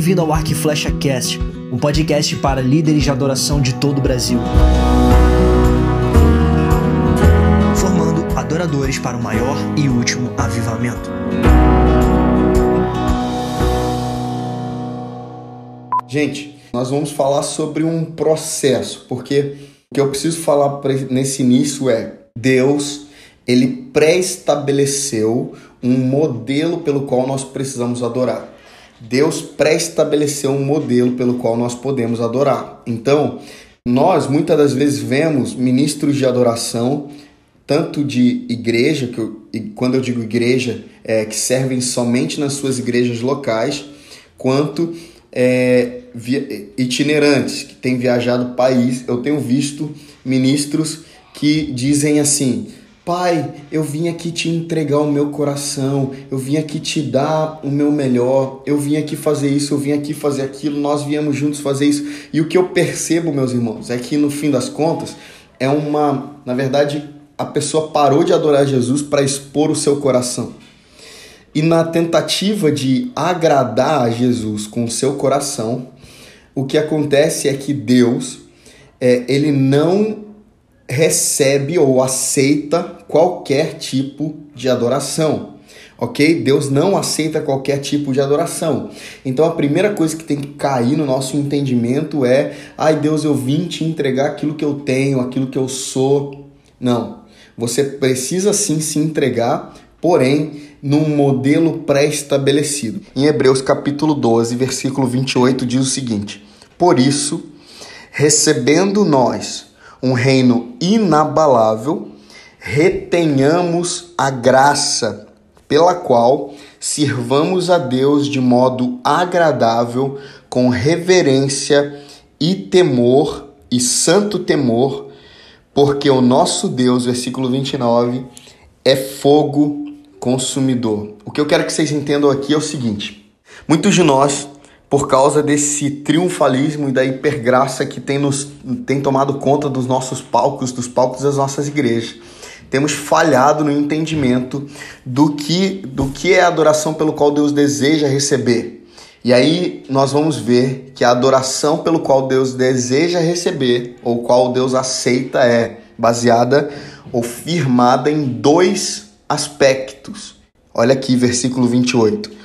Bem-vindo ao Arc Flecha Cast, um podcast para líderes de adoração de todo o Brasil. Formando adoradores para o maior e último avivamento. Gente, nós vamos falar sobre um processo, porque o que eu preciso falar nesse início é Deus, ele pré-estabeleceu um modelo pelo qual nós precisamos adorar. Deus pré-estabeleceu um modelo pelo qual nós podemos adorar. Então, nós muitas das vezes vemos ministros de adoração, tanto de igreja, que eu, quando eu digo igreja, é, que servem somente nas suas igrejas locais, quanto é, itinerantes que têm viajado o país. Eu tenho visto ministros que dizem assim: Pai, eu vim aqui te entregar o meu coração, eu vim aqui te dar o meu melhor, eu vim aqui fazer isso, eu vim aqui fazer aquilo, nós viemos juntos fazer isso. E o que eu percebo, meus irmãos, é que no fim das contas é uma, na verdade, a pessoa parou de adorar Jesus para expor o seu coração. E na tentativa de agradar a Jesus com o seu coração, o que acontece é que Deus, é, ele não recebe ou aceita qualquer tipo de adoração. Ok? Deus não aceita qualquer tipo de adoração. Então a primeira coisa que tem que cair no nosso entendimento é: ai Deus, eu vim te entregar aquilo que eu tenho, aquilo que eu sou. Não. Você precisa sim se entregar, porém, num modelo pré-estabelecido. Em Hebreus capítulo 12, versículo 28 diz o seguinte: Por isso, recebendo nós um reino inabalável, retenhamos a graça pela qual sirvamos a Deus de modo agradável, com reverência e temor e santo temor, porque o nosso Deus, versículo 29, é fogo consumidor. O que eu quero que vocês entendam aqui é o seguinte: muitos de nós por causa desse triunfalismo e da hipergraça que tem, nos, tem tomado conta dos nossos palcos, dos palcos das nossas igrejas. Temos falhado no entendimento do que, do que é a adoração pelo qual Deus deseja receber. E aí nós vamos ver que a adoração pelo qual Deus deseja receber, ou qual Deus aceita, é baseada ou firmada em dois aspectos. Olha aqui, versículo 28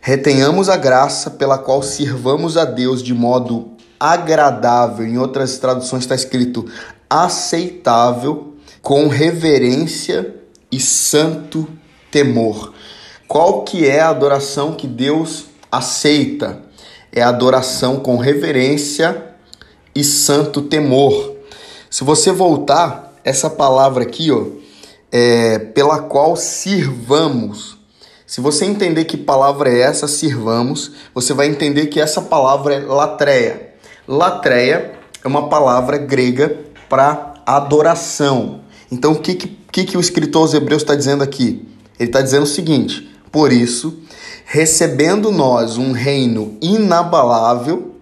retenhamos a graça pela qual sirvamos a Deus de modo agradável, em outras traduções está escrito aceitável, com reverência e santo temor. Qual que é a adoração que Deus aceita? É a adoração com reverência e santo temor. Se você voltar, essa palavra aqui, ó, é pela qual sirvamos. Se você entender que palavra é essa, sirvamos, você vai entender que essa palavra é latreia. Latreia é uma palavra grega para adoração. Então, o que, que, que o escritor aos Hebreus está dizendo aqui? Ele está dizendo o seguinte: por isso, recebendo nós um reino inabalável,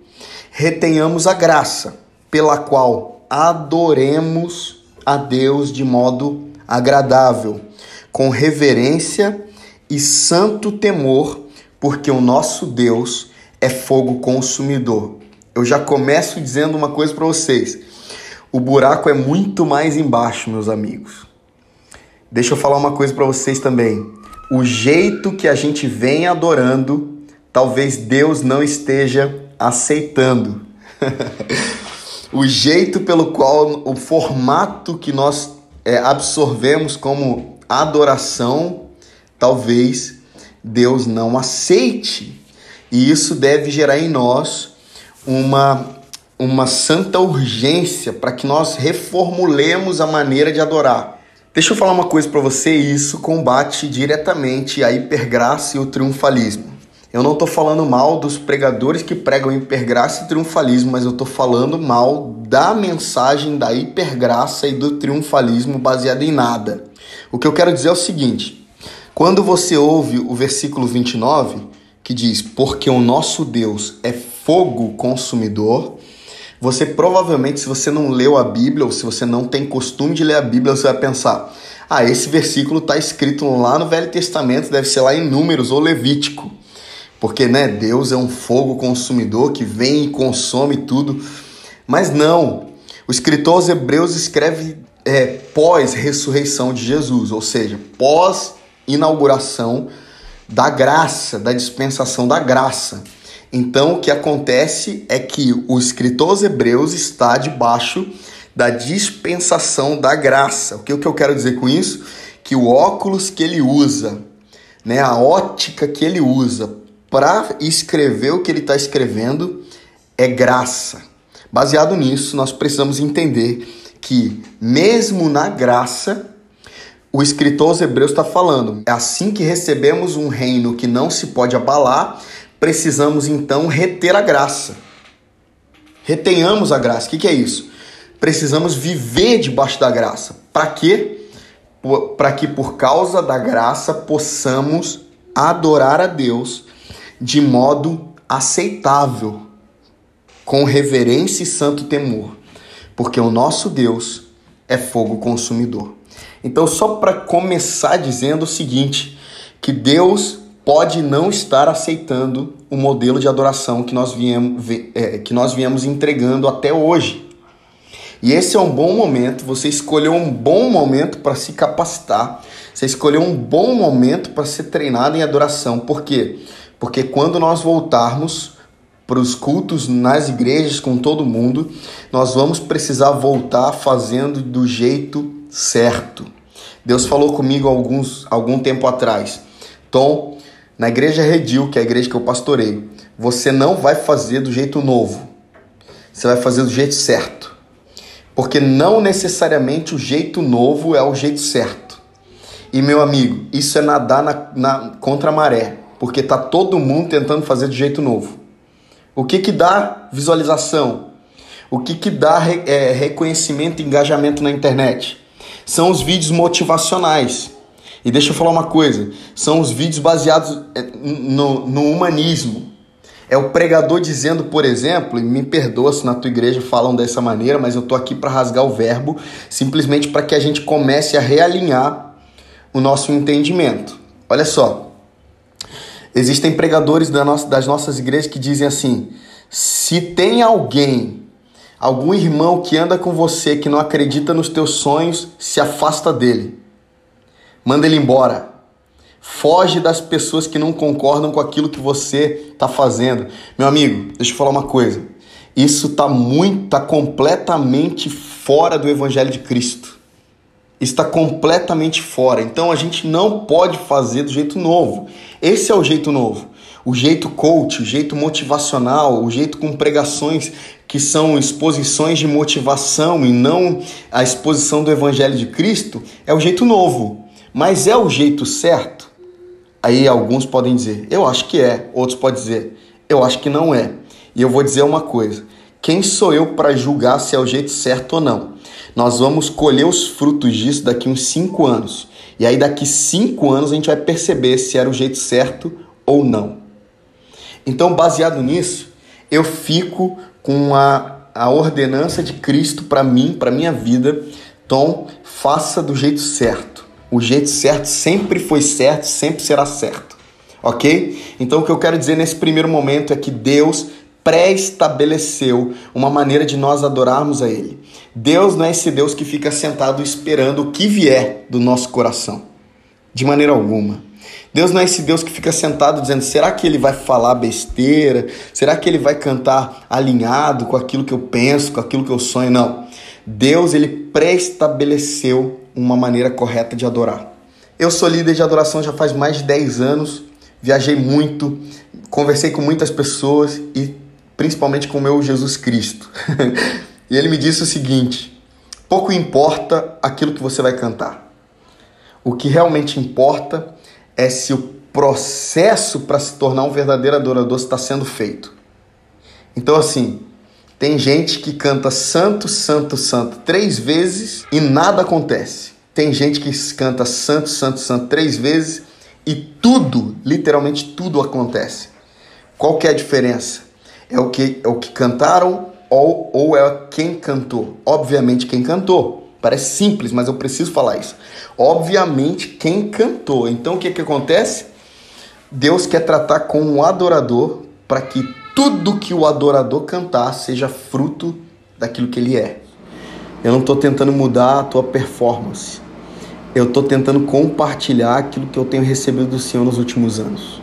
retenhamos a graça pela qual adoremos a Deus de modo agradável, com reverência e santo temor, porque o nosso Deus é fogo consumidor. Eu já começo dizendo uma coisa para vocês. O buraco é muito mais embaixo, meus amigos. Deixa eu falar uma coisa para vocês também. O jeito que a gente vem adorando, talvez Deus não esteja aceitando. o jeito pelo qual, o formato que nós é, absorvemos como adoração, talvez Deus não aceite. E isso deve gerar em nós uma, uma santa urgência para que nós reformulemos a maneira de adorar. Deixa eu falar uma coisa para você, isso combate diretamente a hipergraça e o triunfalismo. Eu não estou falando mal dos pregadores que pregam hipergraça e triunfalismo, mas eu estou falando mal da mensagem da hipergraça e do triunfalismo baseada em nada. O que eu quero dizer é o seguinte: quando você ouve o versículo 29, que diz: Porque o nosso Deus é fogo consumidor, você provavelmente, se você não leu a Bíblia ou se você não tem costume de ler a Bíblia, você vai pensar: Ah, esse versículo está escrito lá no Velho Testamento, deve ser lá em Números ou Levítico. Porque, né, Deus é um fogo consumidor que vem e consome tudo. Mas não. O escritor aos Hebreus escreve é, pós-ressurreição de Jesus, ou seja, pós-inauguração da graça, da dispensação da graça. Então, o que acontece é que o escritor aos Hebreus está debaixo da dispensação da graça. O que, o que eu quero dizer com isso? Que o óculos que ele usa, né, a ótica que ele usa para escrever o que ele está escrevendo é graça. Baseado nisso, nós precisamos entender que, mesmo na graça, o escritor aos Hebreus está falando, é assim que recebemos um reino que não se pode abalar, precisamos então reter a graça. Retenhamos a graça. O que, que é isso? precisamos viver debaixo da graça. Para quê? Para que por causa da graça possamos adorar a Deus de modo aceitável, com reverência e santo temor, porque o nosso Deus é fogo consumidor. Então, só para começar dizendo o seguinte, que Deus pode não estar aceitando o modelo de adoração que nós viemos, é, que nós viemos entregando até hoje. E esse é um bom momento, você escolheu um bom momento para se capacitar, você escolheu um bom momento para ser treinado em adoração. Por quê? Porque quando nós voltarmos para os cultos nas igrejas com todo mundo, nós vamos precisar voltar fazendo do jeito certo. Deus falou comigo alguns algum tempo atrás. Tom, na igreja Redil, que é a igreja que eu pastoreio, você não vai fazer do jeito novo. Você vai fazer do jeito certo. Porque não necessariamente o jeito novo é o jeito certo. E meu amigo, isso é nadar na, na contra maré, porque tá todo mundo tentando fazer do jeito novo. O que que dá visualização? O que que dá é, reconhecimento e engajamento na internet? São os vídeos motivacionais. E deixa eu falar uma coisa: são os vídeos baseados é, no, no humanismo. É o pregador dizendo, por exemplo, e me perdoa se na tua igreja falam dessa maneira, mas eu tô aqui para rasgar o verbo, simplesmente para que a gente comece a realinhar o nosso entendimento. Olha só. Existem pregadores das nossas igrejas que dizem assim: se tem alguém, algum irmão que anda com você que não acredita nos teus sonhos, se afasta dele. Manda ele embora. Foge das pessoas que não concordam com aquilo que você está fazendo. Meu amigo, deixa eu falar uma coisa. Isso está muito, está completamente fora do Evangelho de Cristo. Está completamente fora. Então a gente não pode fazer do jeito novo. Esse é o jeito novo. O jeito coach, o jeito motivacional, o jeito com pregações que são exposições de motivação e não a exposição do Evangelho de Cristo, é o jeito novo. Mas é o jeito certo? Aí alguns podem dizer, eu acho que é, outros podem dizer, eu acho que não é. E eu vou dizer uma coisa: quem sou eu para julgar se é o jeito certo ou não? Nós vamos colher os frutos disso daqui uns cinco anos. E aí, daqui cinco anos, a gente vai perceber se era o jeito certo ou não. Então, baseado nisso, eu fico com a, a ordenança de Cristo para mim, para minha vida. Tom, faça do jeito certo. O jeito certo sempre foi certo, sempre será certo. Ok? Então o que eu quero dizer nesse primeiro momento é que Deus pré-estabeleceu uma maneira de nós adorarmos a Ele. Deus não é esse Deus que fica sentado esperando o que vier do nosso coração. De maneira alguma. Deus não é esse Deus que fica sentado dizendo: será que ele vai falar besteira? Será que ele vai cantar alinhado com aquilo que eu penso, com aquilo que eu sonho? Não. Deus ele pré-estabeleceu uma maneira correta de adorar. Eu sou líder de adoração já faz mais de 10 anos, viajei muito, conversei com muitas pessoas e principalmente com o meu Jesus Cristo. e ele me disse o seguinte: pouco importa aquilo que você vai cantar. O que realmente importa é se o processo para se tornar um verdadeiro adorador está sendo feito. Então, assim, tem gente que canta santo, santo, santo três vezes e nada acontece. Tem gente que canta santo, santo, santo três vezes e tudo, literalmente tudo acontece. Qual que é a diferença? É o que, é o que cantaram ou, ou é quem cantou? Obviamente quem cantou. Parece simples, mas eu preciso falar isso. Obviamente quem cantou. Então o que, que acontece? Deus quer tratar com o adorador para que tudo que o adorador cantar seja fruto daquilo que ele é. Eu não estou tentando mudar a tua performance. Eu estou tentando compartilhar aquilo que eu tenho recebido do Senhor nos últimos anos.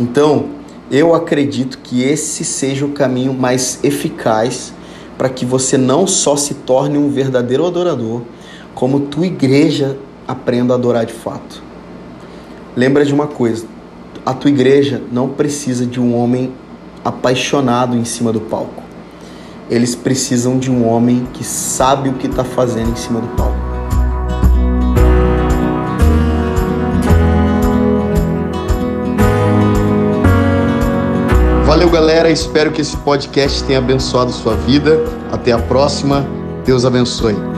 Então, eu acredito que esse seja o caminho mais eficaz para que você não só se torne um verdadeiro adorador, como tua igreja aprenda a adorar de fato. Lembra de uma coisa: a tua igreja não precisa de um homem apaixonado em cima do palco. Eles precisam de um homem que sabe o que está fazendo em cima do palco. Valeu, galera. Espero que esse podcast tenha abençoado sua vida. Até a próxima. Deus abençoe.